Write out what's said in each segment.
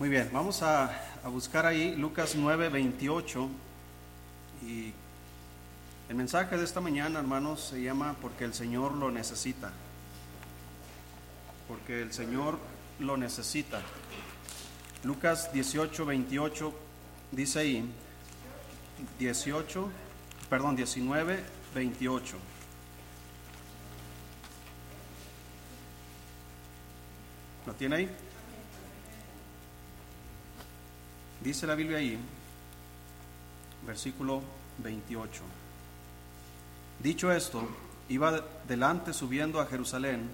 Muy bien, vamos a, buscar ahí Lucas 9, 28. Y el mensaje de esta mañana, hermanos, se llama Porque el Señor lo necesita. Porque el Señor lo necesita. Lucas 18, 28 dice ahí, 18, perdón, 19, 28. ¿Lo tiene ahí? Dice la Biblia ahí, versículo 28. Dicho esto, iba delante subiendo a Jerusalén,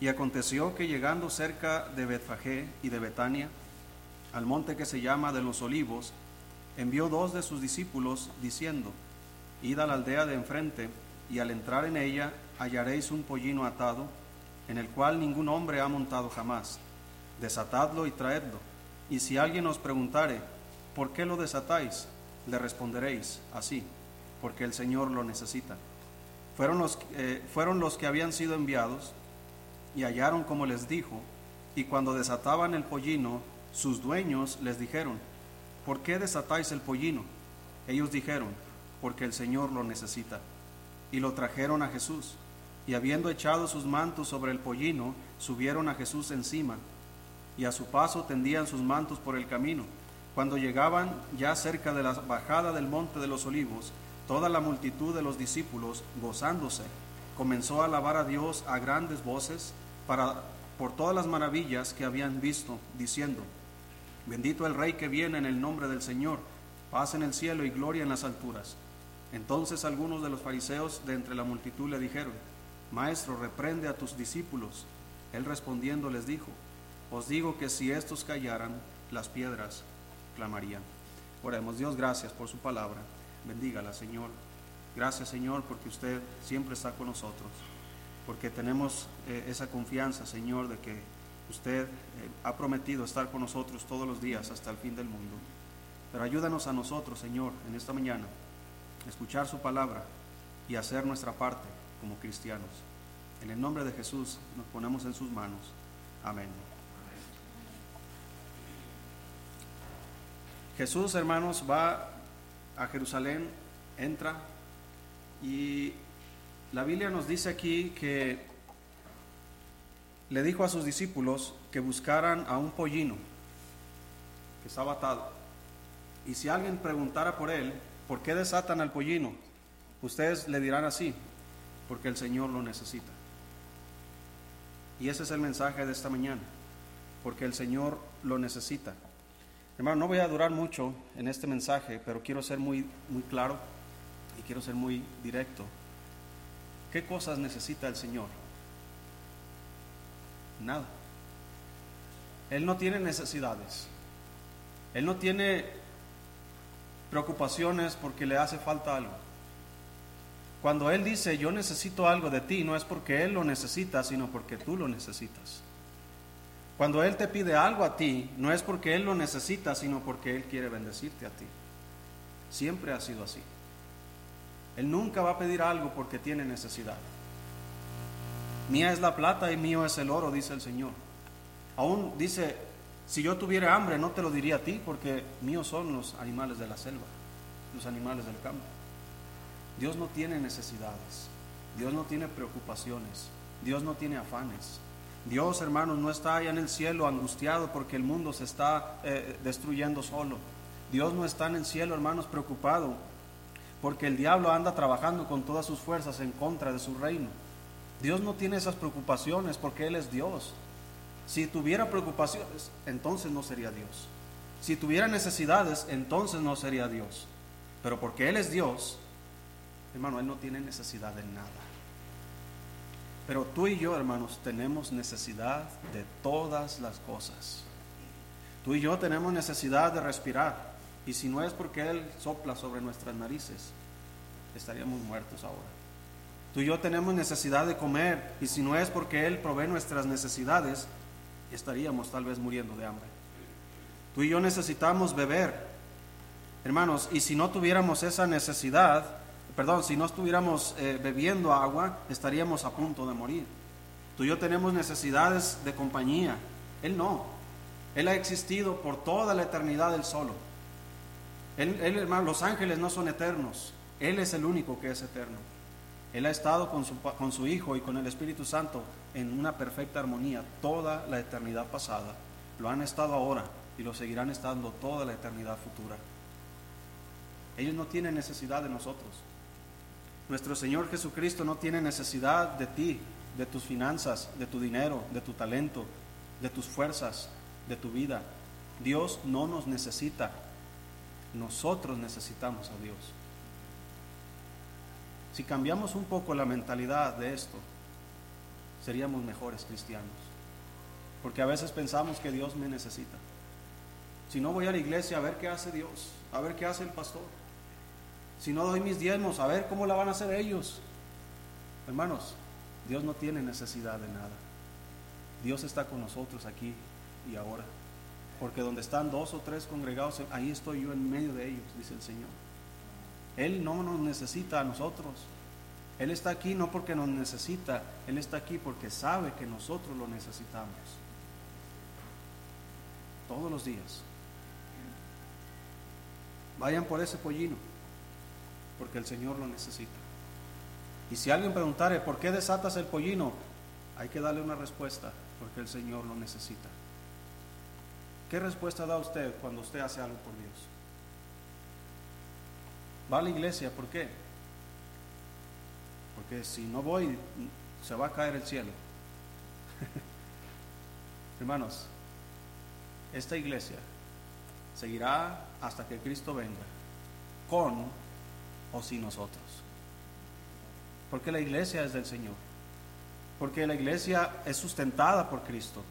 y aconteció que llegando cerca de Betfagé y de Betania, al monte que se llama de los olivos, envió dos de sus discípulos, diciendo, Id a la aldea de enfrente, y al entrar en ella hallaréis un pollino atado, en el cual ningún hombre ha montado jamás. Desatadlo y traedlo. Y si alguien os preguntare, ¿por qué lo desatáis? Le responderéis así, porque el Señor lo necesita. Fueron los, eh, fueron los que habían sido enviados y hallaron como les dijo, y cuando desataban el pollino, sus dueños les dijeron, ¿por qué desatáis el pollino? Ellos dijeron, porque el Señor lo necesita. Y lo trajeron a Jesús, y habiendo echado sus mantos sobre el pollino, subieron a Jesús encima, y a su paso tendían sus mantos por el camino. Cuando llegaban ya cerca de la bajada del monte de los olivos, toda la multitud de los discípulos, gozándose, comenzó a alabar a Dios a grandes voces para, por todas las maravillas que habían visto, diciendo, Bendito el Rey que viene en el nombre del Señor, paz en el cielo y gloria en las alturas. Entonces algunos de los fariseos de entre la multitud le dijeron, Maestro, reprende a tus discípulos. Él respondiendo les dijo, Os digo que si estos callaran, las piedras clamarían. Oremos, Dios, gracias por su palabra. Bendígala, Señor. Gracias, Señor, porque usted siempre está con nosotros. Porque tenemos eh, esa confianza, Señor, de que usted eh, ha prometido estar con nosotros todos los días hasta el fin del mundo. Pero ayúdanos a nosotros, Señor, en esta mañana, escuchar su palabra y hacer nuestra parte como cristianos. En el nombre de Jesús nos ponemos en sus manos. Amén. Jesús, hermanos, va a Jerusalén, entra y la Biblia nos dice aquí que le dijo a sus discípulos que buscaran a un pollino que estaba atado. Y si alguien preguntara por él, ¿por qué desatan al pollino? Ustedes le dirán así, porque el Señor lo necesita. Y ese es el mensaje de esta mañana, porque el Señor lo necesita. Hermano, no voy a durar mucho en este mensaje, pero quiero ser muy, muy claro y quiero ser muy directo. ¿Qué cosas necesita el Señor? Nada. Él no tiene necesidades. Él no tiene preocupaciones porque le hace falta algo. Cuando Él dice, yo necesito algo de ti, no es porque Él lo necesita, sino porque tú lo necesitas. Cuando Él te pide algo a ti, no es porque Él lo necesita, sino porque Él quiere bendecirte a ti. Siempre ha sido así. Él nunca va a pedir algo porque tiene necesidad. Mía es la plata y mío es el oro, dice el Señor. Aún dice, si yo tuviera hambre no te lo diría a ti porque míos son los animales de la selva, los animales del campo. Dios no tiene necesidades, Dios no tiene preocupaciones, Dios no tiene afanes. Dios, hermanos, no está allá en el cielo angustiado porque el mundo se está eh, destruyendo solo. Dios no está en el cielo, hermanos, preocupado porque el diablo anda trabajando con todas sus fuerzas en contra de su reino. Dios no tiene esas preocupaciones porque Él es Dios. Si tuviera preocupaciones, entonces no sería Dios. Si tuviera necesidades, entonces no sería Dios. Pero porque Él es Dios, hermano, Él no tiene necesidad de nada. Pero tú y yo, hermanos, tenemos necesidad de todas las cosas. Tú y yo tenemos necesidad de respirar. Y si no es porque Él sopla sobre nuestras narices, estaríamos muertos ahora. Tú y yo tenemos necesidad de comer. Y si no es porque Él provee nuestras necesidades, estaríamos tal vez muriendo de hambre. Tú y yo necesitamos beber. Hermanos, y si no tuviéramos esa necesidad, perdón, si no estuviéramos eh, bebiendo agua, estaríamos a punto de morir. Tú y yo tenemos necesidades de compañía. Él no. Él ha existido por toda la eternidad Él solo. Él, hermano, los ángeles no son eternos. Él es el único que es eterno. Él ha estado con su, con su Hijo y con el Espíritu Santo en una perfecta armonía toda la eternidad pasada. Lo han estado ahora y lo seguirán estando toda la eternidad futura. Ellos no tienen necesidad de nosotros. Nuestro Señor Jesucristo no tiene necesidad de ti, de tus finanzas, de tu dinero, de tu talento, de tus fuerzas, de tu vida. Dios no nos necesita. Nosotros necesitamos a Dios. Si cambiamos un poco la mentalidad de esto, seríamos mejores cristianos. Porque a veces pensamos que Dios me necesita. Si no voy a la iglesia a ver qué hace Dios, a ver qué hace el pastor. Si no doy mis diezmos, a ver cómo la van a hacer ellos. Hermanos, Dios no tiene necesidad de nada. Dios está con nosotros aquí y ahora. Porque donde están dos o tres congregados, ahí estoy yo en medio de ellos, dice el Señor. Él no nos necesita a nosotros. Él está aquí no porque nos necesita, Él está aquí porque sabe que nosotros lo necesitamos. Todos los días. Vayan por ese pollino, porque el Señor lo necesita. Y si alguien preguntare, ¿por qué desatas el pollino? Hay que darle una respuesta, porque el Señor lo necesita. ¿Qué respuesta da usted cuando usted hace algo por Dios? Va a la iglesia, ¿por qué? Porque si no voy, se va a caer el cielo. Hermanos, esta iglesia seguirá hasta que Cristo venga, con o sin nosotros. Porque la iglesia es del Señor. Porque la iglesia es sustentada por Cristo.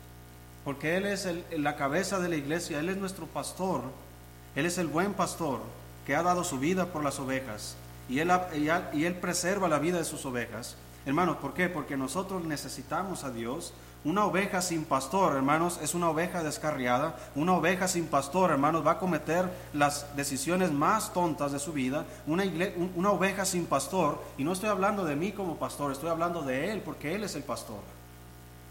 Porque Él es la cabeza de la iglesia. Él es nuestro pastor. Él es el buen pastor que ha dado su vida por las ovejas. Y Él, y él preserva la vida de sus ovejas. Hermanos, ¿por qué? Porque nosotros necesitamos a Dios una oveja sin pastor, hermanos, es una oveja descarriada. Una oveja sin pastor, hermanos, va a cometer las decisiones más tontas de su vida. Una, una, oveja sin pastor, y no estoy hablando de mí como pastor, estoy hablando de Él, porque Él es el pastor.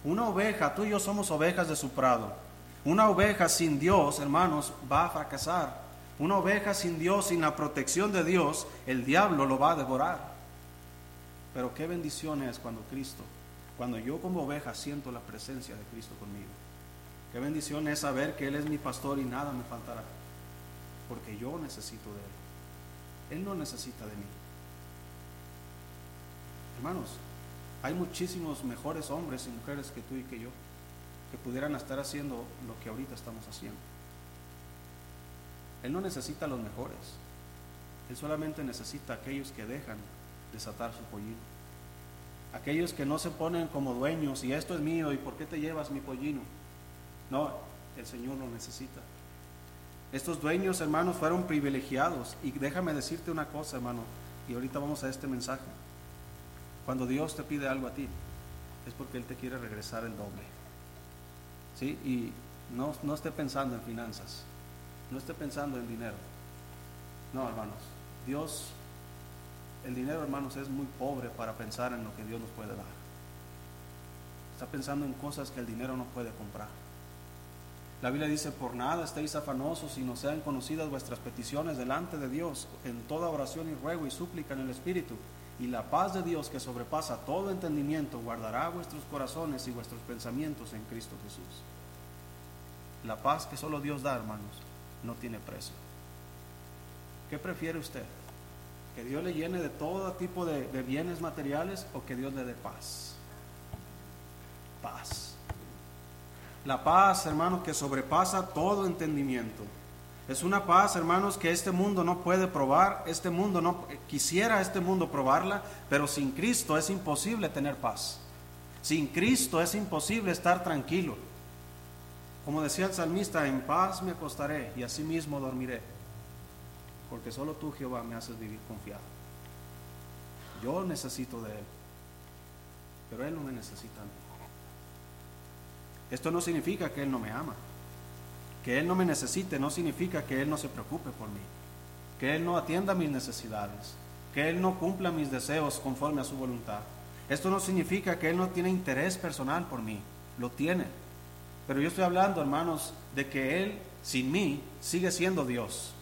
Una oveja, tú y yo somos ovejas de su prado. Una oveja sin Dios, hermanos, va a fracasar. Una oveja sin Dios, sin la protección de Dios, el diablo lo va a devorar. Pero qué bendición es cuando Cristo cuando yo como oveja siento la presencia de Cristo conmigo. Qué bendición es saber que Él es mi pastor y nada me faltará. Porque yo necesito de Él. Él no necesita de mí. Hermanos, hay muchísimos mejores hombres y mujeres que tú y que yo que pudieran estar haciendo lo que ahorita estamos haciendo. Él no necesita a los mejores. Él solamente necesita aquellos que dejan desatar su pollino. Aquellos que no se ponen como dueños y esto es mío y por qué te llevas mi pollino. No, el Señor lo necesita. Estos dueños, hermanos, fueron privilegiados. Y déjame decirte una cosa, hermano, y ahorita vamos a este mensaje. Cuando Dios te pide algo a ti, es porque Él te quiere regresar el doble. ¿Sí? Y no, no esté pensando en finanzas, no esté pensando en dinero. No, hermanos, Dios el dinero, hermanos, es muy pobre para pensar en lo que Dios nos puede dar. Está pensando en cosas que el dinero no puede comprar. La Biblia dice, por nada estéis afanosos y no sean conocidas vuestras peticiones delante de Dios en toda oración y ruego y súplica en el Espíritu. Y la paz de Dios que sobrepasa todo entendimiento guardará vuestros corazones y vuestros pensamientos en Cristo Jesús. La paz que solo Dios da, hermanos, no tiene precio. ¿Qué prefiere usted? Que Dios le llene de todo tipo de, bienes materiales o que Dios le dé paz. Paz. La paz, hermanos, que sobrepasa todo entendimiento. Es una paz, hermanos, que este mundo no puede probar, este mundo no quisiera este mundo probarla, pero sin Cristo es imposible tener paz. Sin Cristo es imposible estar tranquilo. Como decía el salmista, en paz me acostaré y así mismo dormiré porque solo tú, Jehová, me haces vivir confiado. Yo necesito de Él, pero Él no me necesita. Esto no significa que Él no me ama. Que Él no me necesite no significa que Él no se preocupe por mí. Que Él no atienda mis necesidades. Que Él no cumpla mis deseos conforme a su voluntad. Esto no significa que Él no tiene interés personal por mí. Lo tiene. Pero yo estoy hablando, hermanos, de que Él sin mí sigue siendo Dios.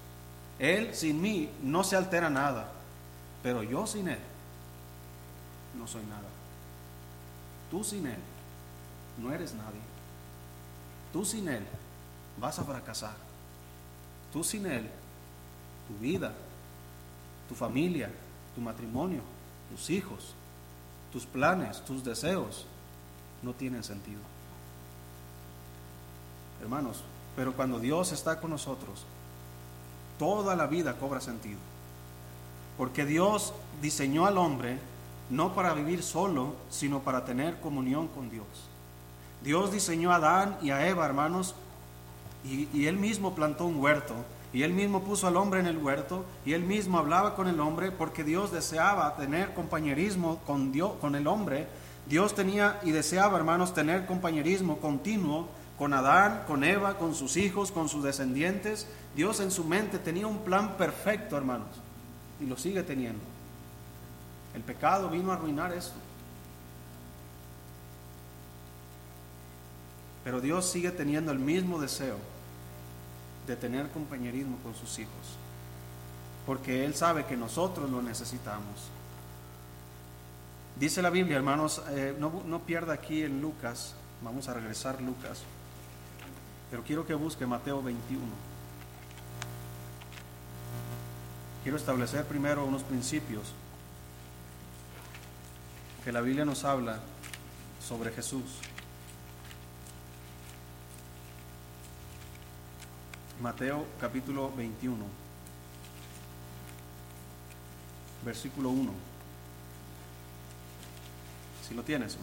Él sin mí no se altera nada. Pero yo sin Él no soy nada. Tú sin Él no eres nadie. Tú sin Él vas a fracasar. Tú sin Él, tu vida, tu familia, tu matrimonio, tus hijos, tus planes, tus deseos, no tienen sentido. Hermanos, pero cuando Dios está con nosotros, toda la vida cobra sentido. Porque Dios diseñó al hombre no para vivir solo, sino para tener comunión con Dios. Dios diseñó a Adán y a Eva, hermanos, y, él mismo plantó un huerto, y él mismo puso al hombre en el huerto, y él mismo hablaba con el hombre, porque Dios deseaba tener compañerismo con, Dios, con el hombre. Dios tenía y deseaba, hermanos, tener compañerismo continuo con Adán, con Eva, con sus hijos, con sus descendientes. Dios en su mente tenía un plan perfecto, hermanos, y lo sigue teniendo. El pecado vino a arruinar esto. Pero Dios sigue teniendo el mismo deseo de tener compañerismo con sus hijos, porque Él sabe que nosotros lo necesitamos. Dice la Biblia, hermanos, eh, no, no pierda aquí en Lucas, vamos a regresar Lucas, pero quiero que busque Mateo 21. Quiero establecer primero unos principios que la Biblia nos habla sobre Jesús. Mateo capítulo 21, versículo 1. Si lo tienes.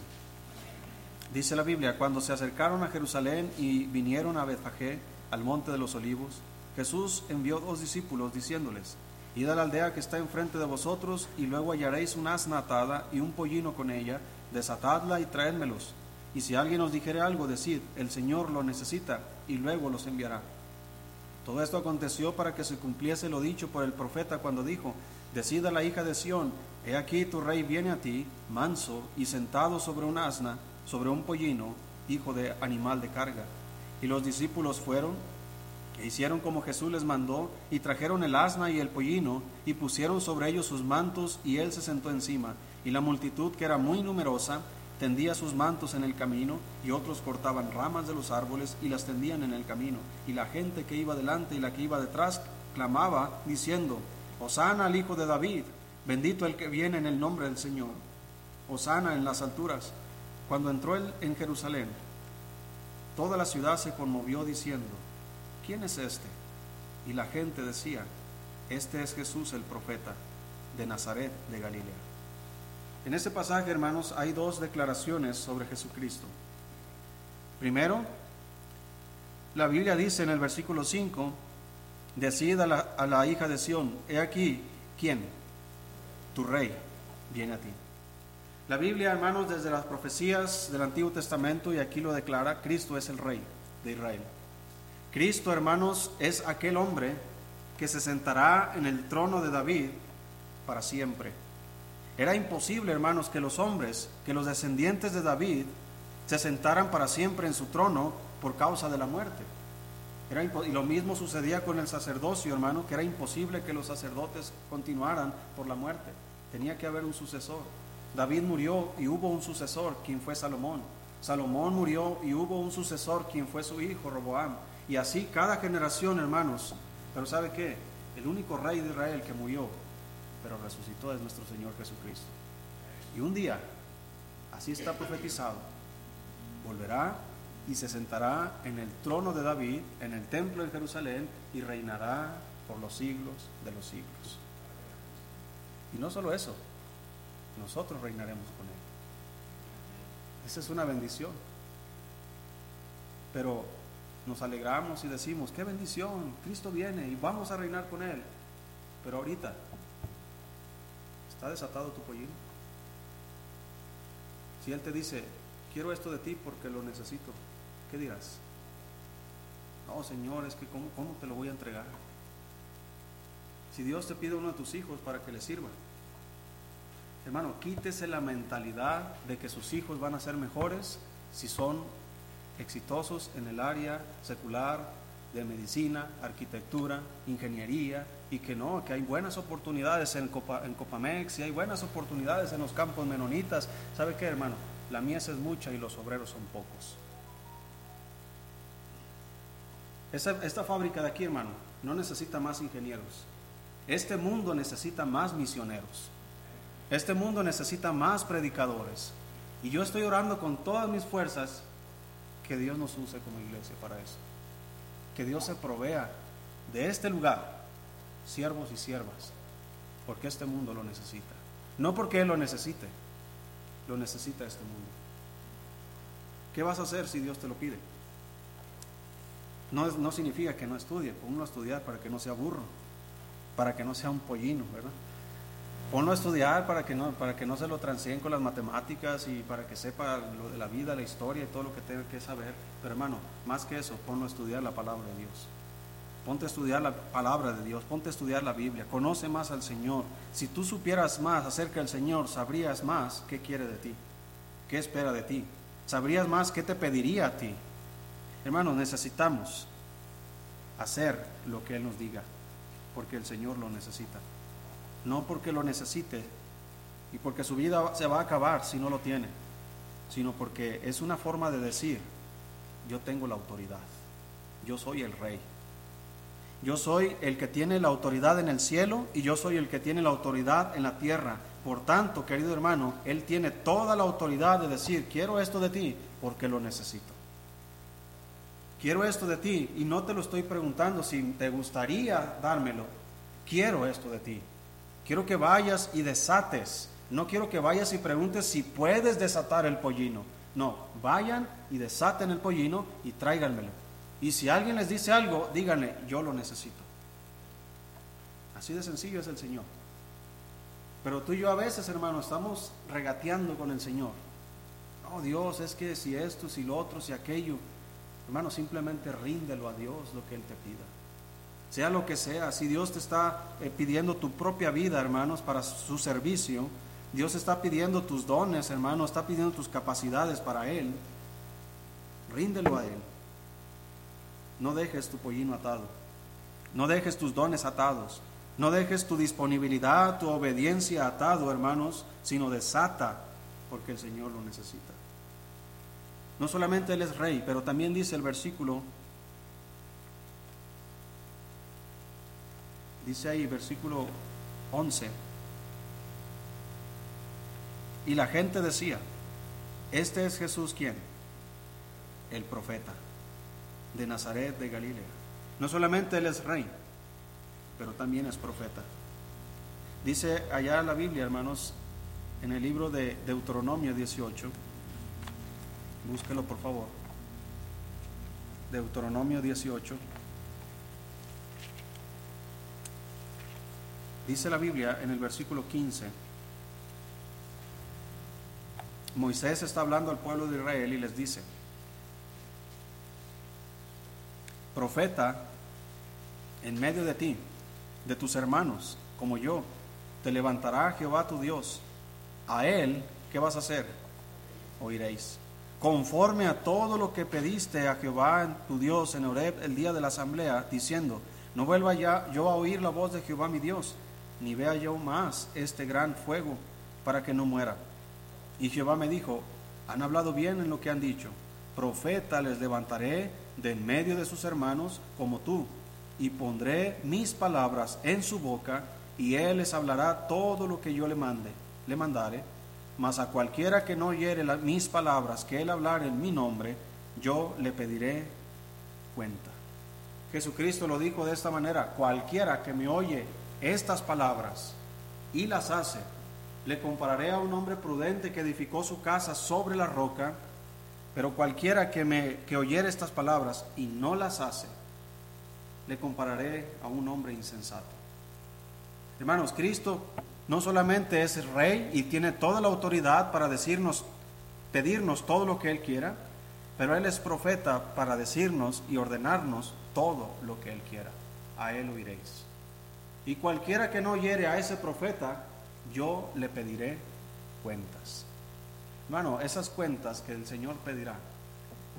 Dice la Biblia, cuando se acercaron a Jerusalén y vinieron a Betfagé, al monte de los olivos, Jesús envió dos discípulos diciéndoles, Id a la aldea que está enfrente de vosotros, y luego hallaréis una asna atada y un pollino con ella, desatadla y traédmelos. Y si alguien os dijere algo, decid, el Señor lo necesita, y luego los enviará. Todo esto aconteció para que se cumpliese lo dicho por el profeta cuando dijo, Decida la hija de Sión, he aquí tu rey viene a ti, manso y sentado sobre un asna, sobre un pollino, hijo de animal de carga. Y los discípulos fueron e hicieron como Jesús les mandó, y trajeron el asna y el pollino, y pusieron sobre ellos sus mantos, y él se sentó encima. Y la multitud, que era muy numerosa, tendía sus mantos en el camino, y otros cortaban ramas de los árboles y las tendían en el camino. Y la gente que iba delante y la que iba detrás clamaba, diciendo, Hosana al Hijo de David, bendito el que viene en el nombre del Señor. Hosana en las alturas. Cuando entró él en Jerusalén, toda la ciudad se conmovió diciendo, ¿quién es este? Y la gente decía, este es Jesús el profeta de Nazaret de Galilea. En este pasaje, hermanos, hay dos declaraciones sobre Jesucristo. Primero, la Biblia dice en el versículo 5, decida a la, a la hija de Sión, he aquí, ¿quién? Tu rey viene a ti. La Biblia, hermanos, desde las profecías del Antiguo Testamento, y aquí lo declara, Cristo es el rey de Israel. Cristo, hermanos, es aquel hombre que se sentará en el trono de David para siempre. Era imposible, hermanos, que los hombres, que los descendientes de David, se sentaran para siempre en su trono por causa de la muerte. Era y lo mismo sucedía con el sacerdocio, hermano, que era imposible que los sacerdotes continuaran por la muerte. Tenía que haber un sucesor. David murió y hubo un sucesor, quien fue Salomón. Salomón murió y hubo un sucesor, quien fue su hijo, Roboam. Y así cada generación, hermanos. Pero ¿sabe qué? El único rey de Israel que murió, pero resucitó es nuestro Señor Jesucristo. Y un día, así está profetizado, volverá y se sentará en el trono de David, en el templo de Jerusalén, y reinará por los siglos de los siglos. Y no solo eso, nosotros reinaremos con Él. Esa es una bendición. Pero nos alegramos y decimos, qué bendición, Cristo viene y vamos a reinar con Él. Pero ahorita, ¿está desatado tu pollino? Si Él te dice, quiero esto de ti porque lo necesito, ¿qué dirás? No, Señor, es que ¿cómo, cómo te lo voy a entregar? Si Dios te pide uno de tus hijos para que le sirva, Hermano, quítese la mentalidad de que sus hijos van a ser mejores si son exitosos en el área secular, de medicina, arquitectura, ingeniería, y que no, que hay buenas oportunidades en, Copa, en Copamex y hay buenas oportunidades en los campos menonitas. ¿Sabe qué, hermano? La mies es mucha y los obreros son pocos. esta fábrica de aquí, hermano, no necesita más ingenieros. Este mundo necesita más misioneros. Este mundo necesita más predicadores. Y yo estoy orando con todas mis fuerzas que Dios nos use como iglesia para eso. Que Dios se provea de este lugar siervos y siervas, porque este mundo lo necesita. No porque Él lo necesite, lo necesita este mundo. ¿Qué vas a hacer si Dios te lo pide? No, no significa que no estudie, ponlo a estudiar para que no sea burro, para que no sea un pollino, ¿verdad? Ponlo a estudiar para que no, para que no se lo transeen con las matemáticas y para que sepa lo de la vida, la historia y todo lo que tenga que saber. Pero hermano, más que eso, ponlo a estudiar la palabra de Dios. Ponte a estudiar la palabra de Dios, ponte a estudiar la Biblia, conoce más al Señor. Si tú supieras más acerca del Señor, sabrías más qué quiere de ti, qué espera de ti, sabrías más qué te pediría a ti. Hermanos, necesitamos hacer lo que Él nos diga, porque el Señor lo necesita. No porque lo necesite y porque su vida se va a acabar si no lo tiene, sino porque es una forma de decir, yo tengo la autoridad, yo soy el rey. Yo soy el que tiene la autoridad en el cielo y yo soy el que tiene la autoridad en la tierra. Por tanto, querido hermano, Él tiene toda la autoridad de decir, quiero esto de ti porque lo necesito. Quiero esto de ti y no te lo estoy preguntando si te gustaría dármelo. Quiero esto de ti. Quiero que vayas y desates. No quiero que vayas y preguntes si puedes desatar el pollino. No, vayan y desaten el pollino y tráiganmelo. Y si alguien les dice algo, díganle, yo lo necesito. Así de sencillo es el Señor. Pero tú y yo a veces, hermano, estamos regateando con el Señor. Oh Dios, es que si esto, si lo otro, si aquello. Hermano, simplemente ríndelo a Dios lo que Él te pida. Sea lo que sea, si Dios te está eh, pidiendo tu propia vida, hermanos, para su servicio, Dios está pidiendo tus dones, hermano, está pidiendo tus capacidades para Él, ríndelo a Él. No dejes tu pollino atado. No dejes tus dones atados. No dejes tu disponibilidad, tu obediencia atado, hermanos, sino desata, porque el Señor lo necesita. No solamente Él es rey, pero también dice el versículo, dice ahí, versículo 11, y la gente decía, este es Jesús quien, el profeta de Nazaret de Galilea. No solamente Él es rey, pero también es profeta. Dice allá la Biblia, hermanos, en el libro de Deuteronomio 18, búsquelo por favor, Deuteronomio 18, dice la Biblia en el versículo 15, Moisés está hablando al pueblo de Israel y les dice, profeta en medio de ti, de tus hermanos, como yo, te levantará Jehová tu Dios. A él, ¿qué vas a hacer? Oiréis. Conforme a todo lo que pediste a Jehová tu Dios en Oreb el día de la asamblea, diciendo, no vuelva ya yo a oír la voz de Jehová mi Dios, ni vea yo más este gran fuego para que no muera. Y Jehová me dijo, han hablado bien en lo que han dicho, profeta les levantaré de en medio de sus hermanos como tú, y pondré mis palabras en su boca, y él les hablará todo lo que yo le mande, le mandare, mas a cualquiera que no oyere mis palabras que él hablare en mi nombre, yo le pediré cuenta. Jesucristo lo dijo de esta manera, cualquiera que me oye estas palabras y las hace, le compararé a un hombre prudente que edificó su casa sobre la roca, pero cualquiera que, me, que oyere estas palabras y no las hace, le compararé a un hombre insensato. Hermanos, Cristo no solamente es rey y tiene toda la autoridad para decirnos, pedirnos todo lo que Él quiera, pero Él es profeta para decirnos y ordenarnos todo lo que Él quiera. A Él oiréis. Y cualquiera que no oyere a ese profeta, yo le pediré cuentas. Hermano, esas cuentas que el Señor pedirá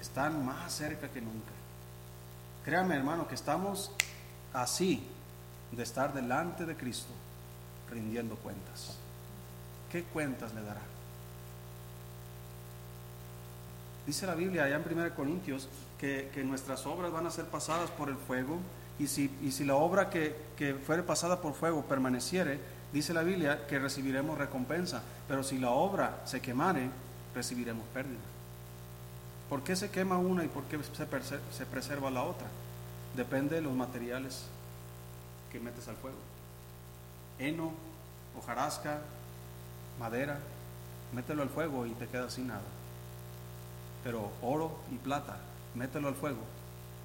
están más cerca que nunca. Créame hermano que estamos así de estar delante de Cristo rindiendo cuentas. ¿Qué cuentas le dará? Dice la Biblia allá en 1 Corintios que, nuestras obras van a ser pasadas por el fuego y si, y si la obra que, que fuere pasada por fuego permaneciere, dice la Biblia que recibiremos recompensa, pero si la obra se quemare, recibiremos pérdida. ¿Por qué se quema una y por qué se, se preserva la otra? Depende de los materiales que metes al fuego. Heno, hojarasca, madera, mételo al fuego y te quedas sin nada. Pero oro y plata, mételo al fuego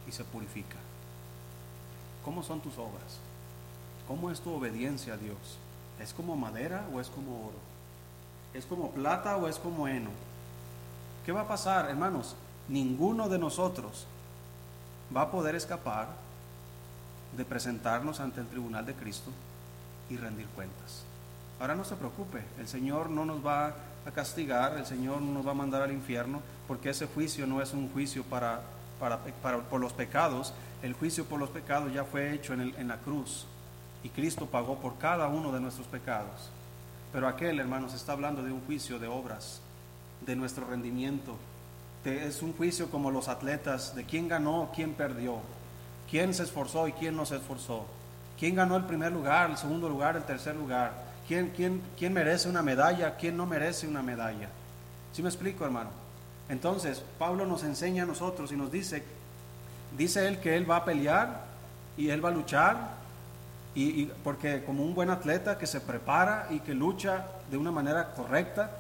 y se purifica. ¿Cómo son tus obras? ¿Cómo es tu obediencia a Dios? ¿Es como madera o es como oro? ¿Es como plata o es como heno? ¿Qué va a pasar, hermanos? Ninguno de nosotros va a poder escapar de presentarnos ante el tribunal de Cristo y rendir cuentas. Ahora no se preocupe, el Señor no nos va a castigar, el Señor no nos va a mandar al infierno, porque ese juicio no es un juicio para, para, por los pecados, el juicio por los pecados ya fue hecho en, la cruz y Cristo pagó por cada uno de nuestros pecados. Pero aquel, hermanos, está hablando de un juicio de obras, de nuestro rendimiento. es un juicio como los atletas, de quién ganó, quién perdió, quién se esforzó y quién no se esforzó, quién ganó el primer lugar, el segundo lugar, el tercer lugar, quién, quién, quién merece una medalla, quién no merece una medalla. ¿Sí me explico, hermano? Entonces, Pablo nos enseña a nosotros y nos dice, dice él que él va a pelear y él va a luchar y, porque como un buen atleta que se prepara y que lucha de una manera correcta,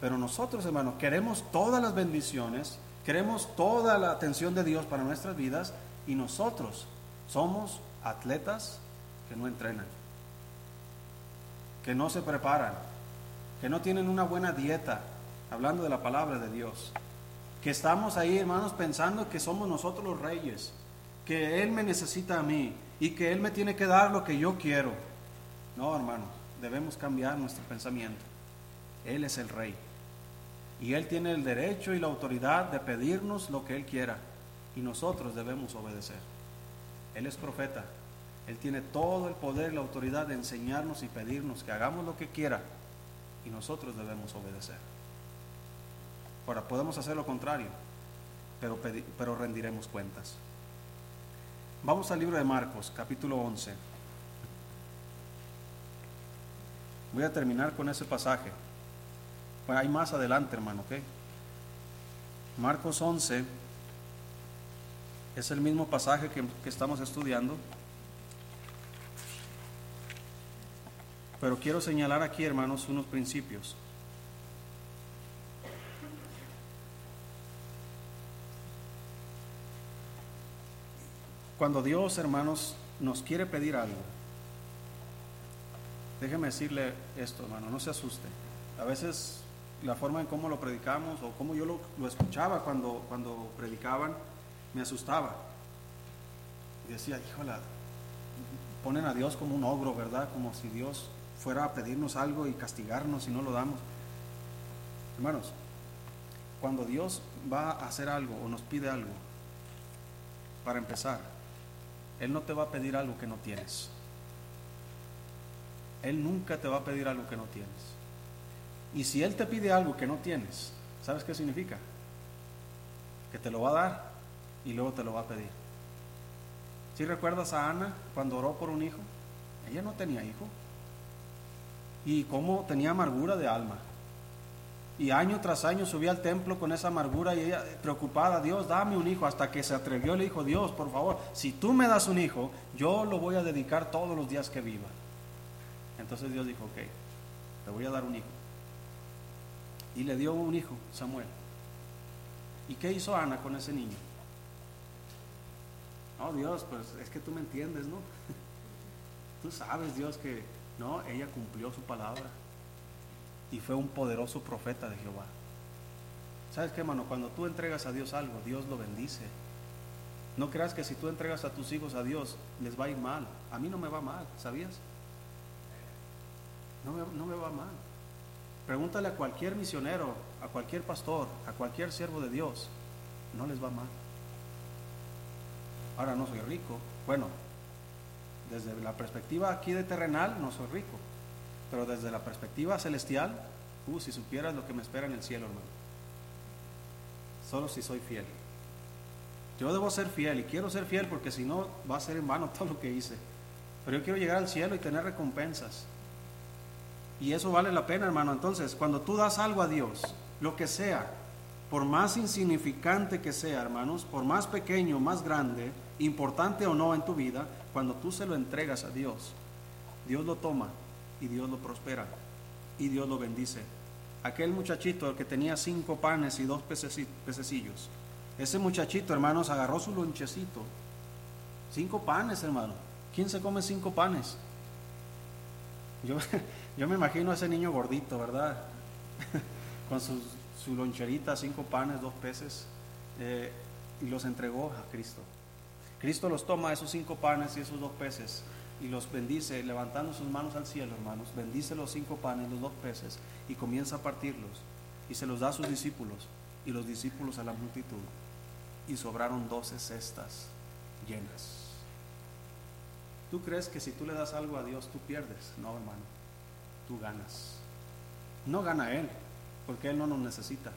pero nosotros, hermanos, queremos todas las bendiciones, queremos toda la atención de Dios para nuestras vidas y nosotros somos atletas que no entrenan, que no se preparan, que no tienen una buena dieta, hablando de la palabra de Dios, que estamos ahí, hermanos, pensando que somos nosotros los reyes, que Él me necesita a mí, y que Él me tiene que dar lo que yo quiero. No, hermano, debemos cambiar nuestro pensamiento. Él es el rey. Y Él tiene el derecho y la autoridad de pedirnos lo que Él quiera. Y nosotros debemos obedecer. Él es profeta. Él tiene todo el poder y la autoridad de enseñarnos y pedirnos que hagamos lo que quiera. Y nosotros debemos obedecer. Ahora, podemos hacer lo contrario, pero, pero rendiremos cuentas. Vamos al libro de Marcos, capítulo 11. Voy a terminar con ese pasaje. Pues hay más adelante, hermano, ¿ok? Marcos 11 es el mismo pasaje que estamos estudiando. Pero quiero señalar aquí, hermanos, unos principios. Cuando Dios, hermanos, nos quiere pedir algo, déjeme decirle esto, hermano, no se asuste. A veces la forma en cómo lo predicamos o cómo yo lo, escuchaba cuando, cuando predicaban, me asustaba. Y decía, híjole, ponen a Dios como un ogro, ¿verdad? Como si Dios fuera a pedirnos algo y castigarnos si no lo damos. Hermanos, cuando Dios va a hacer algo o nos pide algo, para empezar, él no te va a pedir algo que no tienes. Él nunca te va a pedir algo que no tienes. Y si Él te pide algo que no tienes, ¿sabes qué significa? Que te lo va a dar y luego te lo va a pedir. Si recuerdas a Ana cuando oró por un hijo? Ella no tenía hijo. Y cómo tenía amargura de alma. Y año tras año subía al templo con esa amargura y ella preocupada, Dios, dame un hijo, hasta que se atrevió y le dijo, Dios, por favor, si tú me das un hijo, yo lo voy a dedicar todos los días que viva. Entonces Dios dijo, ok, te voy a dar un hijo. Y le dio un hijo, Samuel. ¿Y qué hizo Ana con ese niño? Oh Dios, pues es que tú me entiendes, ¿no? Tú sabes, Dios, que no, ella cumplió su palabra y fue un poderoso profeta de Jehová. ¿Sabes qué, hermano? Cuando tú entregas a Dios algo, Dios lo bendice. No creas que si tú entregas a tus hijos a Dios, les va a ir mal. A mí no me va mal, ¿sabías? No me, no me va mal. Pregúntale a cualquier misionero, a cualquier pastor, a cualquier siervo de Dios. no les va mal. Ahora no soy rico. Bueno, desde la perspectiva aquí de terrenal no soy rico, pero desde la perspectiva celestial, uh, si supieras lo que me espera en el cielo, hermano. Solo si soy fiel. Yo debo ser fiel y quiero ser fiel porque si no va a ser en vano todo lo que hice. Pero yo quiero llegar al cielo y tener recompensas. Y eso vale la pena, hermano. Entonces, cuando tú das algo a Dios, lo que sea, por más insignificante que sea, hermanos, por más pequeño, más grande, importante o no en tu vida, cuando tú se lo entregas a Dios, Dios lo toma y Dios lo prospera y Dios lo bendice. Aquel muchachito que tenía cinco panes y dos pececillos, ese muchachito, hermanos, agarró su lonchecito, cinco panes, hermano. ¿Quién se come cinco panes? Yo, yo me imagino a ese niño gordito, ¿verdad? Con sus su loncherita, cinco panes, dos peces, eh, y los entregó a Cristo. Cristo los toma esos cinco panes y esos dos peces y los bendice, levantando sus manos al cielo, hermanos, bendice los cinco panes, los dos peces, y comienza a partirlos, y se los da a sus discípulos, y los discípulos a la multitud, y sobraron doce cestas llenas. ¿Tú crees que si tú le das algo a Dios, tú pierdes? No, hermano, tú ganas. No gana Él, porque Él no nos necesita.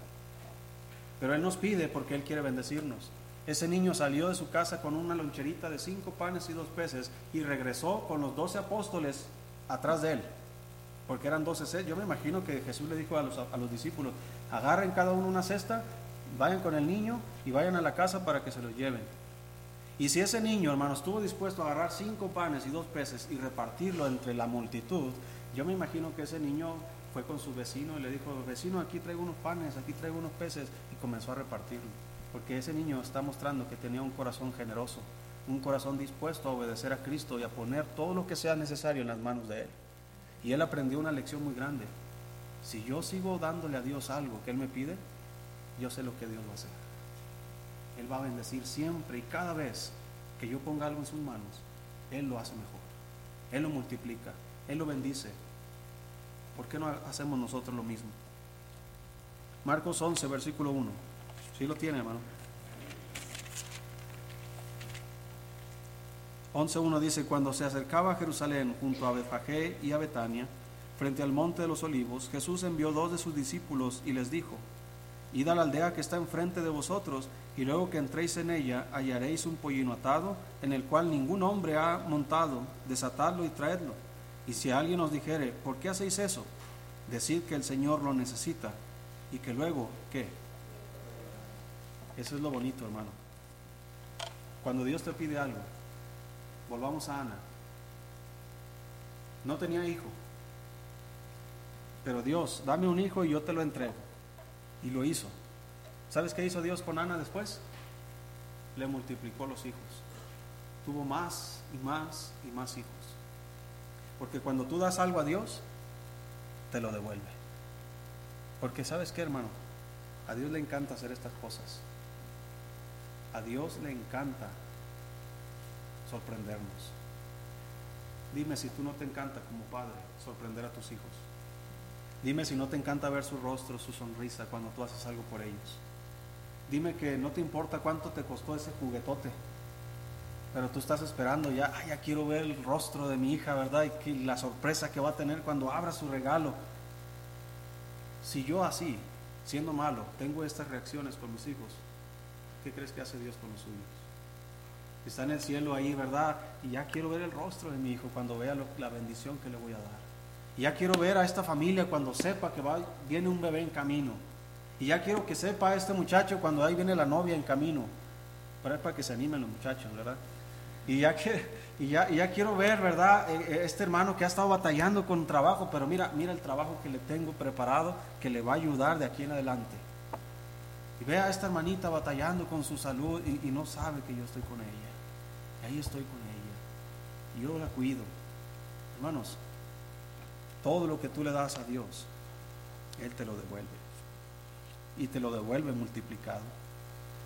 Pero Él nos pide porque Él quiere bendecirnos. Ese niño salió de su casa con una loncherita de cinco panes y dos peces y regresó con los doce apóstoles atrás de Él. Porque eran doce cestas. Yo me imagino que Jesús le dijo a los, a los discípulos, agarren cada uno una cesta, vayan con el niño y vayan a la casa para que se los lleven. Y si ese niño, hermano, estuvo dispuesto a agarrar cinco panes y dos peces y repartirlo entre la multitud, yo me imagino que ese niño fue con su vecino y le dijo, vecino, aquí traigo unos panes, aquí traigo unos peces, y comenzó a repartirlo. Porque ese niño está mostrando que tenía un corazón generoso, un corazón dispuesto a obedecer a Cristo y a poner todo lo que sea necesario en las manos de Él. Y él aprendió una lección muy grande. Si yo sigo dándole a Dios algo que Él me pide, yo sé lo que Dios va a hacer. Él va a bendecir siempre y cada vez que yo ponga algo en sus manos, Él lo hace mejor. Él lo multiplica, Él lo bendice, ¿Por qué no hacemos nosotros lo mismo? Marcos 11, versículo 1. ¿Sí lo tiene, hermano? 11.1 dice, cuando se acercaba a Jerusalén junto a Betfagé y a Betania, frente al monte de los olivos, Jesús envió dos de sus discípulos y les dijo, Id a la aldea que está enfrente de vosotros, y luego que entréis en ella hallaréis un pollino atado, en el cual ningún hombre ha montado, desatadlo y traedlo. Y si alguien os dijere, ¿por qué hacéis eso? Decid que el Señor lo necesita y que luego, ¿qué? Eso es lo bonito, hermano. Cuando Dios te pide algo, volvamos a Ana. No tenía hijo, pero Dios, dame un hijo y yo te lo entrego. Y lo hizo. ¿Sabes qué hizo Dios con Ana después? Le multiplicó los hijos. Tuvo más y más y más hijos. Porque cuando tú das algo a Dios, te lo devuelve. Porque sabes qué, hermano, a Dios le encanta hacer estas cosas. A Dios le encanta sorprendernos. Dime si tú no te encanta como padre sorprender a tus hijos. Dime si no te encanta ver su rostro, su sonrisa cuando tú haces algo por ellos. Dime que no te importa cuánto te costó ese juguetote pero tú estás esperando ya, ya quiero ver el rostro de mi hija, ¿verdad? Y la sorpresa que va a tener cuando abra su regalo. Si yo así, siendo malo, tengo estas reacciones con mis hijos, ¿qué crees que hace Dios con los suyos? Está en el cielo ahí, ¿verdad? Y ya quiero ver el rostro de mi hijo cuando vea la bendición que le voy a dar. Y ya quiero ver a esta familia cuando sepa que va, viene un bebé en camino. Y ya quiero que sepa a este muchacho cuando ahí viene la novia en camino. Para, que se animen los muchachos, ¿verdad? Y ya, que, y ya, ya quiero ver, ¿verdad? Eh, eh, este hermano que ha estado batallando con trabajo, pero mira, mira el trabajo que le tengo preparado que le va a ayudar de aquí en adelante. Y ve a esta hermanita batallando con su salud y, no sabe que yo estoy con ella. Y ahí estoy con ella. Y yo la cuido. Hermanos, todo lo que tú le das a Dios, Él te lo devuelve. Y te lo devuelve multiplicado.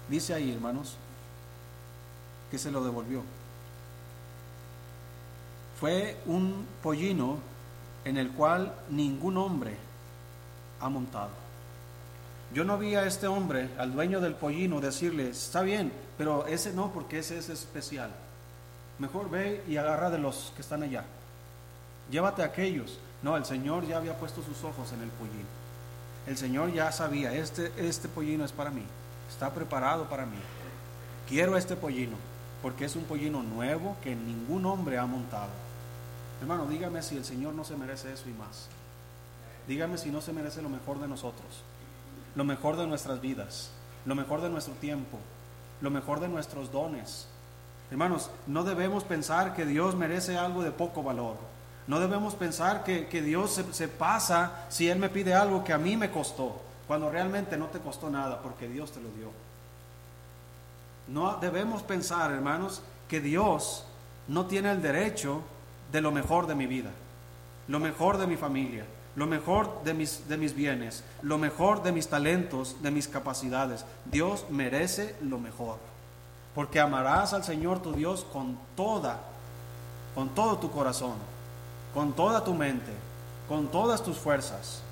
Dice ahí, hermanos, que se lo devolvió. Fue un pollino en el cual ningún hombre ha montado. Yo no vi a este hombre, al dueño del pollino, decirle, está bien, pero ese no, porque ese es especial. Mejor ve y agarra de los que están allá. Llévate a aquellos. No, el Señor ya había puesto sus ojos en el pollino. El Señor ya sabía, este, este pollino es para mí. Está preparado para mí. Quiero este pollino, porque es un pollino nuevo que ningún hombre ha montado. Hermano, dígame si el Señor no se merece eso y más. Dígame si no se merece lo mejor de nosotros lo mejor de nuestras vidas, lo mejor de nuestro tiempo, lo mejor de nuestros dones. Hermanos, no debemos pensar que Dios merece algo de poco valor. No debemos pensar que, Dios se, se, pasa si Él me pide algo que a mí me costó, cuando realmente no te costó nada, porque Dios te lo dio. No debemos pensar, hermanos, que Dios no tiene el derecho de lo mejor de mi vida, lo mejor de mi familia, lo mejor de mis, de mis bienes, lo mejor de mis talentos, de mis capacidades. Dios merece lo mejor. Porque amarás al Señor tu Dios con toda, con todo tu corazón, con toda tu mente, con todas tus fuerzas.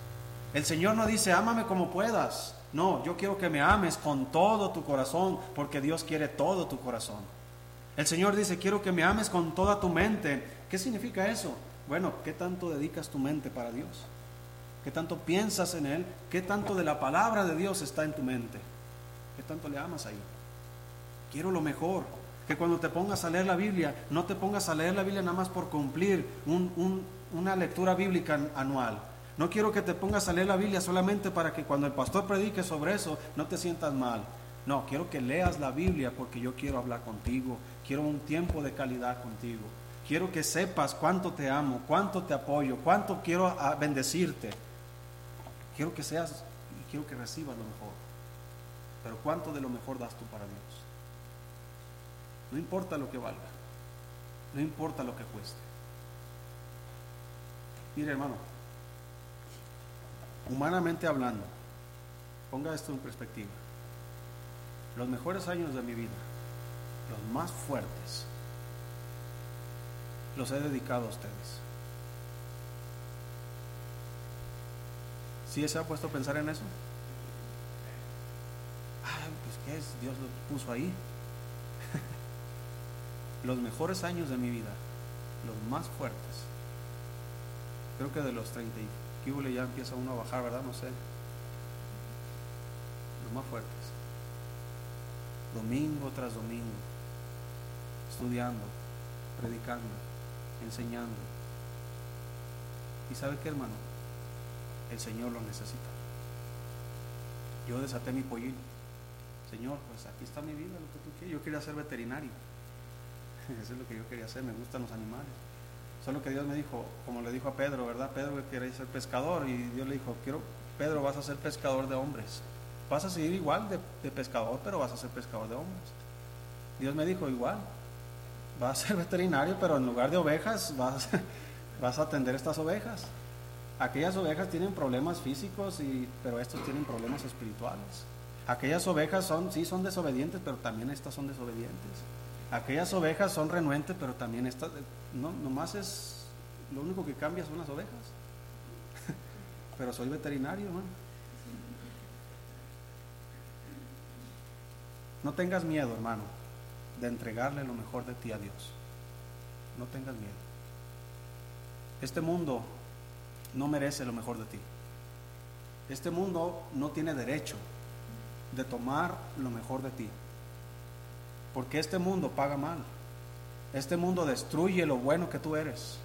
El Señor no dice, ámame como puedas. No, yo quiero que me ames con todo tu corazón, porque Dios quiere todo tu corazón. El Señor dice, quiero que me ames con toda tu mente. ¿Qué significa eso? Bueno, ¿qué tanto dedicas tu mente para Dios? ¿Qué tanto piensas en Él? ¿Qué tanto de la palabra de Dios está en tu mente? ¿Qué tanto le amas ahí? Quiero lo mejor. Que cuando te pongas a leer la Biblia, no te pongas a leer la Biblia nada más por cumplir una lectura bíblica anual. No quiero que te pongas a leer la Biblia solamente para que cuando el pastor predique sobre eso no te sientas mal. No, quiero que leas la Biblia porque yo quiero hablar contigo. Quiero un tiempo de calidad contigo. Quiero que sepas cuánto te amo, cuánto te apoyo, cuánto quiero bendecirte. Quiero que seas y quiero que recibas lo mejor. Pero ¿cuánto de lo mejor das tú para Dios? No importa lo que valga. No importa lo que cueste. Mire hermano, humanamente hablando, ponga esto en perspectiva. Los mejores años de mi vida, los más fuertes, los he dedicado a ustedes. ¿Sí se ha puesto a pensar en eso? Ah, pues ¿qué es? Dios lo puso ahí. los mejores años de mi vida, los más fuertes. Creo que de los 30 y ya empieza uno a bajar, ¿verdad? No sé. Los más fuertes. Domingo tras domingo. Estudiando, predicando, enseñando. ¿Y sabe qué, hermano? El Señor lo necesita. Yo desaté mi pollino. Señor, pues aquí está mi vida, lo que tú quieres. Yo quería ser veterinario. Eso es lo que yo quería hacer, me gustan los animales. Solo que Dios me dijo, como le dijo a Pedro, ¿verdad? Pedro quería ser pescador y Dios le dijo, quiero, Pedro, vas a ser pescador de hombres. Vas a seguir igual de, de pescador, pero vas a ser pescador de hombres. Dios me dijo, igual, vas a ser veterinario, pero en lugar de ovejas, vas, vas a atender estas ovejas. Aquellas ovejas tienen problemas físicos, y, pero estos tienen problemas espirituales. Aquellas ovejas son, sí, son desobedientes, pero también estas son desobedientes. Aquellas ovejas son renuentes, pero también estas, no, nomás es, lo único que cambia son las ovejas. pero soy veterinario, No tengas miedo, hermano, de entregarle lo mejor de ti a Dios. No tengas miedo. Este mundo no merece lo mejor de ti. Este mundo no tiene derecho de tomar lo mejor de ti. Porque este mundo paga mal. Este mundo destruye lo bueno que tú eres.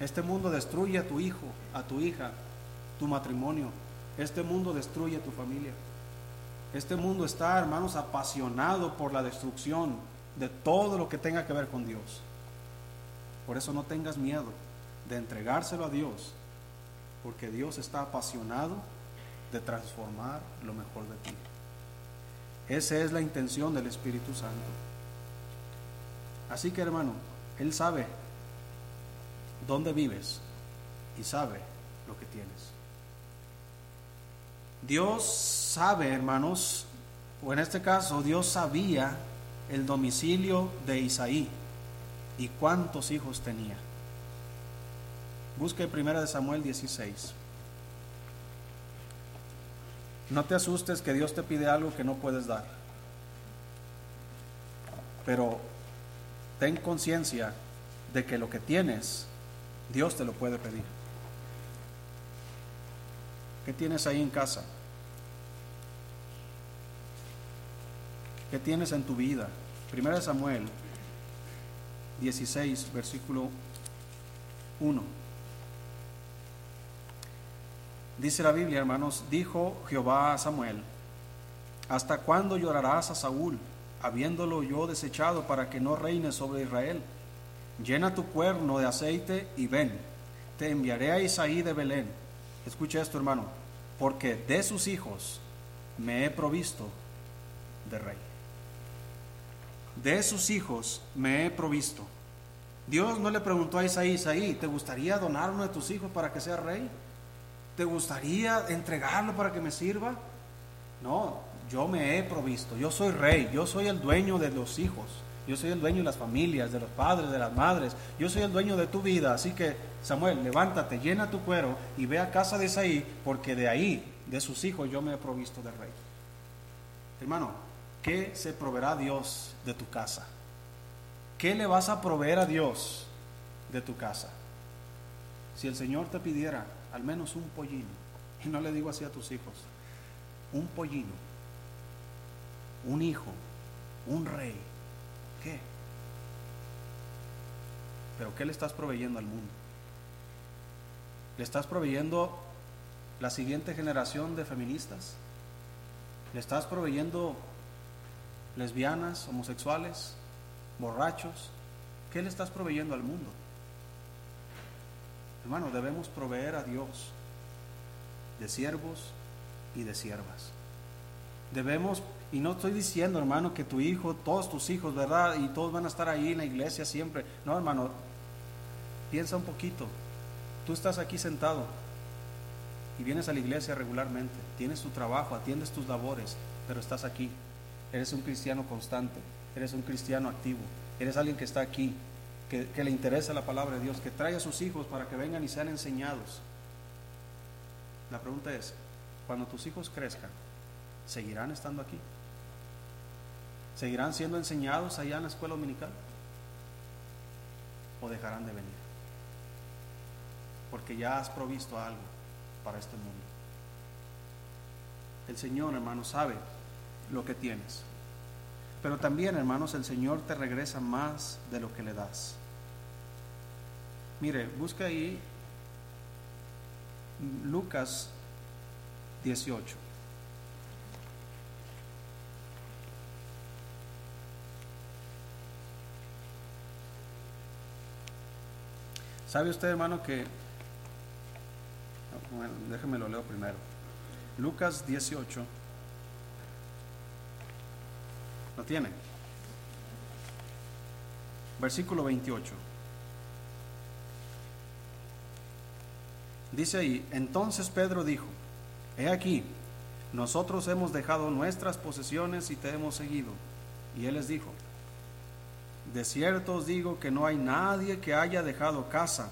Este mundo destruye a tu hijo, a tu hija, tu matrimonio. Este mundo destruye a tu familia. Este mundo está, hermanos, apasionado por la destrucción de todo lo que tenga que ver con Dios. Por eso no tengas miedo de entregárselo a Dios porque Dios está apasionado de transformar lo mejor de ti. Esa es la intención del Espíritu Santo. Así que hermano, Él sabe dónde vives y sabe lo que tienes. Dios sabe, hermanos, o en este caso Dios sabía el domicilio de Isaí y cuántos hijos tenía. Busque 1 de Samuel 16. No te asustes que Dios te pide algo que no puedes dar. Pero ten conciencia de que lo que tienes, Dios te lo puede pedir. ¿Qué tienes ahí en casa? ¿Qué tienes en tu vida? Primera Samuel 16, versículo 1. Dice la Biblia, hermanos, dijo Jehová a Samuel, ¿hasta cuándo llorarás a Saúl, habiéndolo yo desechado para que no reine sobre Israel? Llena tu cuerno de aceite y ven, te enviaré a Isaí de Belén. Escucha esto, hermano, porque de sus hijos me he provisto de rey. De sus hijos me he provisto. Dios no le preguntó a Isaí, Isaí, ¿te gustaría donar uno de tus hijos para que sea rey? ¿Te gustaría entregarlo para que me sirva? No, yo me he provisto, yo soy rey, yo soy el dueño de los hijos, yo soy el dueño de las familias, de los padres, de las madres, yo soy el dueño de tu vida. Así que, Samuel, levántate, llena tu cuero y ve a casa de Isaí, porque de ahí, de sus hijos, yo me he provisto de rey. Hermano, ¿qué se proveerá Dios de tu casa? ¿Qué le vas a proveer a Dios de tu casa? Si el Señor te pidiera al menos un pollino. Y no le digo así a tus hijos. Un pollino, un hijo, un rey. ¿Qué? Pero ¿qué le estás proveyendo al mundo? ¿Le estás proveyendo la siguiente generación de feministas? ¿Le estás proveyendo lesbianas, homosexuales, borrachos? ¿Qué le estás proveyendo al mundo? Hermano, debemos proveer a Dios de siervos y de siervas. Debemos, y no estoy diciendo, hermano, que tu hijo, todos tus hijos, ¿verdad? Y todos van a estar ahí en la iglesia siempre. No, hermano, piensa un poquito. Tú estás aquí sentado y vienes a la iglesia regularmente. Tienes tu trabajo, atiendes tus labores, pero estás aquí. Eres un cristiano constante, eres un cristiano activo, eres alguien que está aquí que, le interesa la palabra de Dios, que trae a sus hijos para que vengan y sean enseñados. La pregunta es, cuando tus hijos crezcan, ¿seguirán estando aquí? ¿Seguirán siendo enseñados allá en la escuela dominical? ¿O dejarán de venir? Porque ya has provisto algo para este mundo. El Señor, hermano, sabe lo que tienes. Pero también, hermanos, el Señor te regresa más de lo que le das. Mire, busca ahí Lucas 18. ¿Sabe usted, hermano, que... Bueno, déjeme lo leo primero. Lucas 18. ¿Lo tiene? Versículo 28. Dice ahí, entonces Pedro dijo, he aquí, nosotros hemos dejado nuestras posesiones y te hemos seguido. Y él les dijo, de cierto os digo que no hay nadie que haya dejado casa,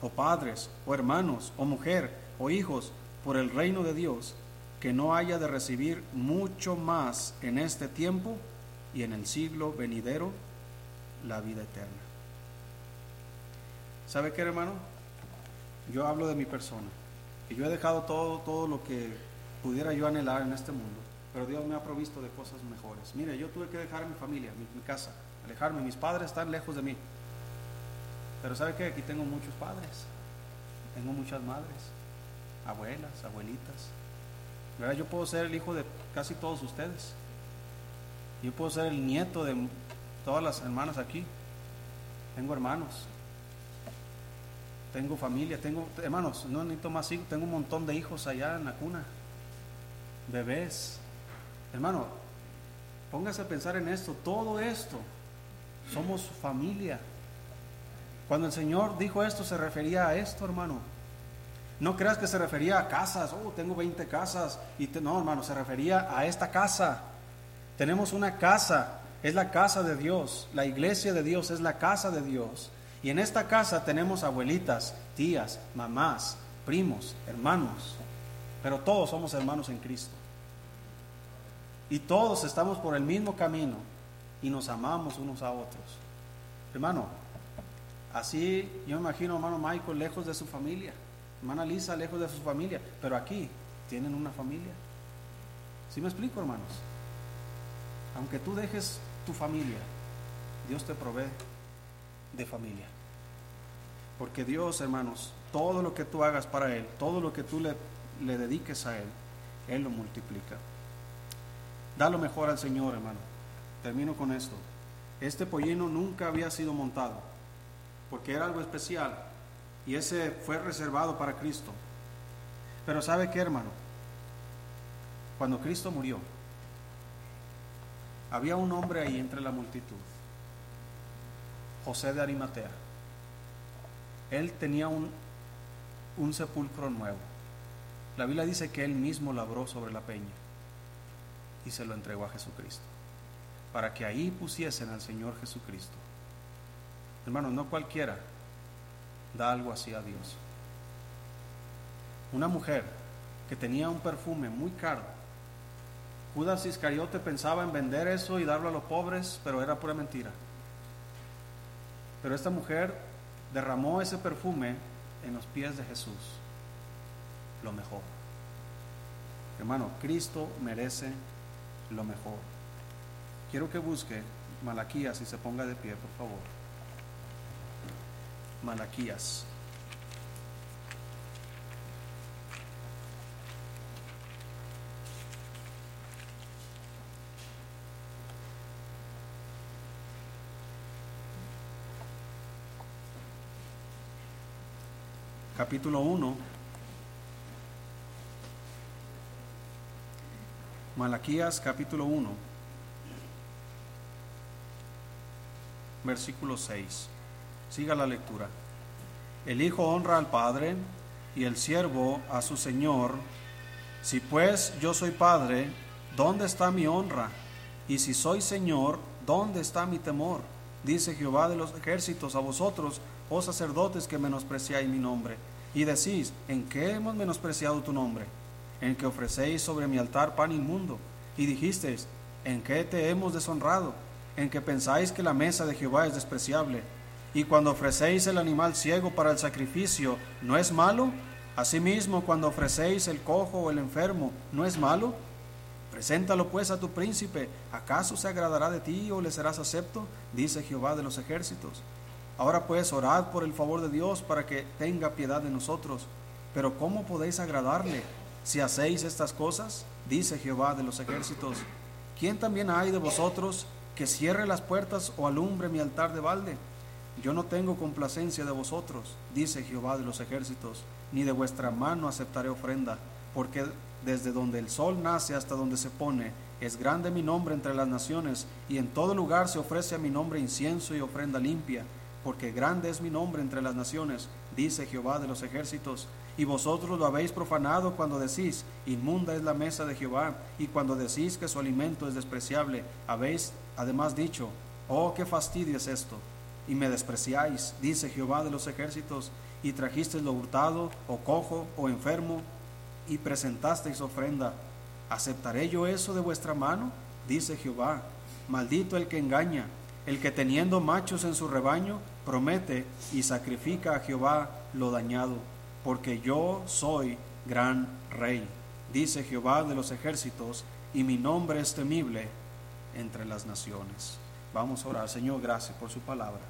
o padres, o hermanos, o mujer, o hijos, por el reino de Dios, que no haya de recibir mucho más en este tiempo y en el siglo venidero la vida eterna. ¿Sabe qué, hermano? Yo hablo de mi persona. Y yo he dejado todo, todo lo que pudiera yo anhelar en este mundo. Pero Dios me ha provisto de cosas mejores. Mire, yo tuve que dejar mi familia, mi, mi casa, alejarme. Mis padres están lejos de mí. Pero ¿sabe qué? Aquí tengo muchos padres. Tengo muchas madres, abuelas, abuelitas, yo puedo ser el hijo de casi todos ustedes. Yo puedo ser el nieto de todas las hermanas aquí. Tengo hermanos. Tengo familia, tengo hermanos, no necesito más hijos, tengo un montón de hijos allá en la cuna. Bebés. Hermano, póngase a pensar en esto, todo esto. Somos familia. Cuando el Señor dijo esto, se refería a esto, hermano. No creas que se refería a casas, oh, tengo 20 casas. Y no, hermano, se refería a esta casa. Tenemos una casa, es la casa de Dios. La iglesia de Dios es la casa de Dios. Y en esta casa tenemos abuelitas, tías, mamás, primos, hermanos. pero todos somos hermanos en Cristo. Y todos estamos por el mismo camino y nos amamos unos a otros. Hermano, así yo imagino hermano Michael lejos de su familia, hermana Lisa lejos de su familia, pero aquí tienen una familia. ¿Sí me explico, hermanos? Aunque tú dejes tu familia, Dios te provee de familia. Porque Dios, hermanos, todo lo que tú hagas para Él, todo lo que tú le, le dediques a Él, Él lo multiplica. Da lo mejor al Señor, hermano. Termino con esto. Este pollino nunca había sido montado, porque era algo especial, y ese fue reservado para Cristo. Pero ¿sabe qué, hermano? Cuando Cristo murió, había un hombre ahí entre la multitud, José de Arimatea. Él tenía un, un sepulcro nuevo. La Biblia dice que él mismo labró sobre la peña y se lo entregó a Jesucristo, para que ahí pusiesen al Señor Jesucristo. Hermanos, no cualquiera da algo así a Dios. Una mujer que tenía un perfume muy caro. Judas Iscariote pensaba en vender eso y darlo a los pobres, pero era pura mentira. Pero esta mujer derramó ese perfume en los pies de Jesús, lo mejor. Hermano, Cristo merece lo mejor. Quiero que busque Malaquías y se ponga de pie, por favor. Malaquías. Capítulo 1. Malaquías capítulo 1, versículo 6. Siga la lectura. El Hijo honra al Padre y el siervo a su Señor. Si pues yo soy Padre, ¿dónde está mi honra? Y si soy Señor, ¿dónde está mi temor? Dice Jehová de los ejércitos a vosotros, oh sacerdotes que menospreciáis mi nombre. Y decís, ¿en qué hemos menospreciado tu nombre? en que ofrecéis sobre mi altar pan inmundo, y dijisteis, ¿en qué te hemos deshonrado? En que pensáis que la mesa de Jehová es despreciable, y cuando ofrecéis el animal ciego para el sacrificio, ¿no es malo? Asimismo, cuando ofrecéis el cojo o el enfermo, ¿no es malo? Preséntalo pues a tu príncipe, ¿acaso se agradará de ti o le serás acepto? Dice Jehová de los ejércitos. Ahora pues orad por el favor de Dios para que tenga piedad de nosotros. Pero ¿cómo podéis agradarle si hacéis estas cosas, dice Jehová de los ejércitos, ¿quién también hay de vosotros que cierre las puertas o alumbre mi altar de balde? Yo no tengo complacencia de vosotros, dice Jehová de los ejércitos, ni de vuestra mano aceptaré ofrenda, porque desde donde el sol nace hasta donde se pone, es grande mi nombre entre las naciones, y en todo lugar se ofrece a mi nombre incienso y ofrenda limpia, porque grande es mi nombre entre las naciones, dice Jehová de los ejércitos, y vosotros lo habéis profanado cuando decís, inmunda es la mesa de Jehová, y cuando decís que su alimento es despreciable, habéis además dicho, oh, qué fastidio es esto, y me despreciáis, dice Jehová de los ejércitos, y trajisteis lo hurtado, o cojo, o enfermo, y presentasteis ofrenda. ¿Aceptaré yo eso de vuestra mano? Dice Jehová. Maldito el que engaña, el que teniendo machos en su rebaño, promete y sacrifica a Jehová lo dañado, porque yo soy gran rey, dice Jehová de los ejércitos, y mi nombre es temible entre las naciones. Vamos a orar, Señor, gracias por su palabra.